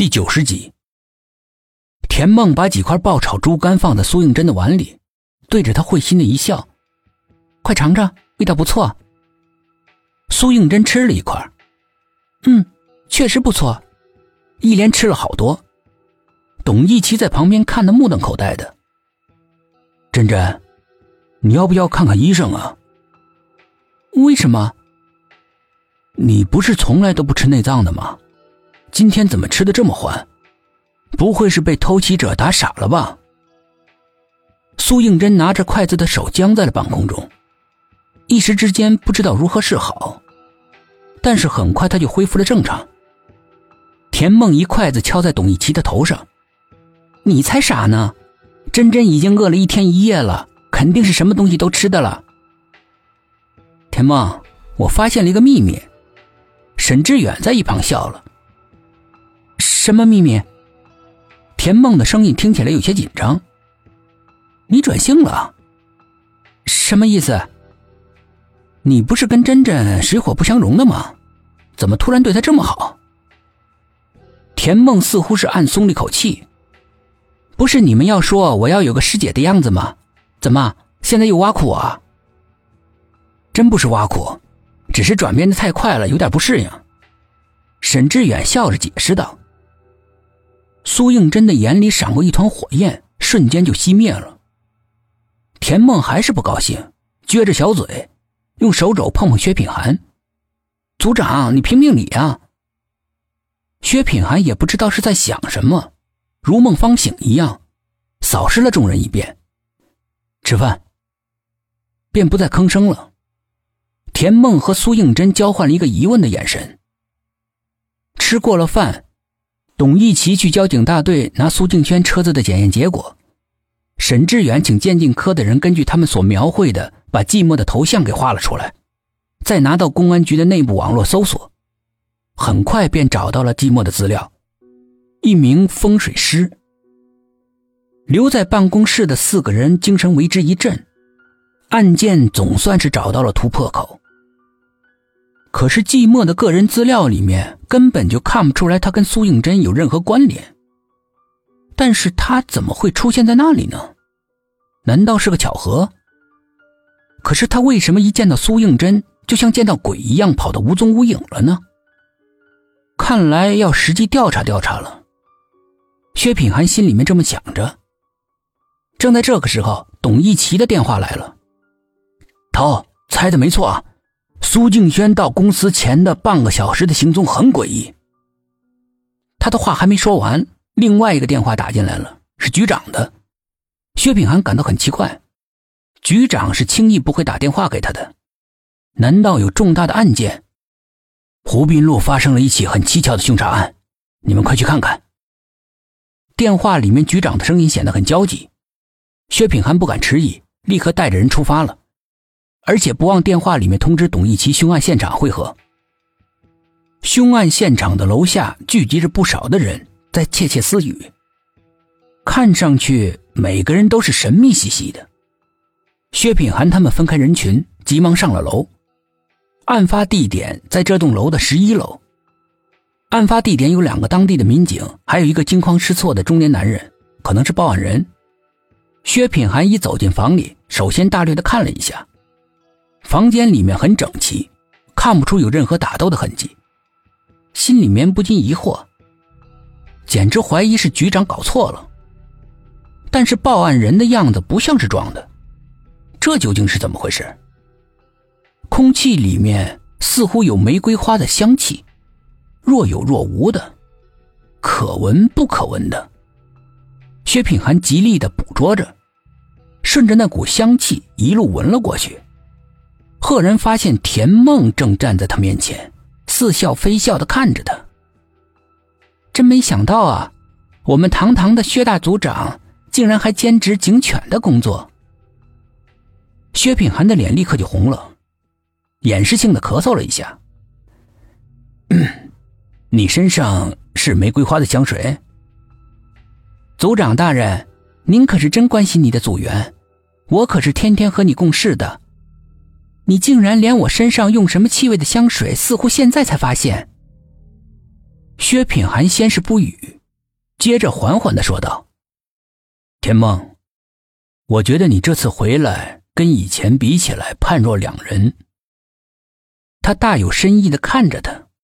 第九十集，田梦把几块爆炒猪肝放在苏应真的碗里，对着他会心的一笑：“快尝尝，味道不错。”苏应真吃了一块，嗯，确实不错，一连吃了好多。董一奇在旁边看得目瞪口呆的。真真，你要不要看看医生啊？为什么？你不是从来都不吃内脏的吗？今天怎么吃的这么欢？不会是被偷袭者打傻了吧？苏应真拿着筷子的手僵在了半空中，一时之间不知道如何是好。但是很快他就恢复了正常。田梦一筷子敲在董一奇的头上：“你才傻呢！真真已经饿了一天一夜了，肯定是什么东西都吃的了。”田梦，我发现了一个秘密。沈志远在一旁笑了。什么秘密？田梦的声音听起来有些紧张。你转性了？什么意思？你不是跟珍珍水火不相容的吗？怎么突然对她这么好？田梦似乎是暗松了一口气。不是你们要说我要有个师姐的样子吗？怎么现在又挖苦我？真不是挖苦，只是转变的太快了，有点不适应。沈志远笑着解释道。苏应真的眼里闪过一团火焰，瞬间就熄灭了。田梦还是不高兴，撅着小嘴，用手肘碰碰薛品涵：“组长，你评评理啊！”薛品涵也不知道是在想什么，如梦方醒一样，扫视了众人一遍，吃饭，便不再吭声了。田梦和苏应真交换了一个疑问的眼神。吃过了饭。董一奇去交警大队拿苏静轩车子的检验结果，沈志远请鉴定科的人根据他们所描绘的，把寂寞的头像给画了出来，再拿到公安局的内部网络搜索，很快便找到了寂寞的资料，一名风水师。留在办公室的四个人精神为之一振，案件总算是找到了突破口。可是寂寞的个人资料里面根本就看不出来他跟苏应真有任何关联，但是他怎么会出现在那里呢？难道是个巧合？可是他为什么一见到苏应真就像见到鬼一样跑得无踪无影了呢？看来要实际调查调查了。薛品涵心里面这么想着。正在这个时候，董一奇的电话来了。头猜的没错啊。苏静轩到公司前的半个小时的行踪很诡异。他的话还没说完，另外一个电话打进来了，是局长的。薛品涵感到很奇怪，局长是轻易不会打电话给他的。难道有重大的案件？湖滨路发生了一起很蹊跷的凶杀案，你们快去看看。电话里面局长的声音显得很焦急。薛品涵不敢迟疑，立刻带着人出发了。而且不忘电话里面通知董一奇凶案现场会合。凶案现场的楼下聚集着不少的人在窃窃私语，看上去每个人都是神秘兮兮的。薛品涵他们分开人群，急忙上了楼。案发地点在这栋楼的十一楼。案发地点有两个当地的民警，还有一个惊慌失措的中年男人，可能是报案人。薛品涵一走进房里，首先大略的看了一下。房间里面很整齐，看不出有任何打斗的痕迹，心里面不禁疑惑，简直怀疑是局长搞错了。但是报案人的样子不像是装的，这究竟是怎么回事？空气里面似乎有玫瑰花的香气，若有若无的，可闻不可闻的。薛品涵极力的捕捉着，顺着那股香气一路闻了过去。赫然发现田梦正站在他面前，似笑非笑的看着他。真没想到啊，我们堂堂的薛大组长竟然还兼职警犬的工作。薛品涵的脸立刻就红了，掩饰性的咳嗽了一下。你身上是玫瑰花的香水？组长大人，您可是真关心你的组员，我可是天天和你共事的。你竟然连我身上用什么气味的香水，似乎现在才发现。薛品涵先是不语，接着缓缓的说道：“田梦，我觉得你这次回来跟以前比起来判若两人。”他大有深意的看着他。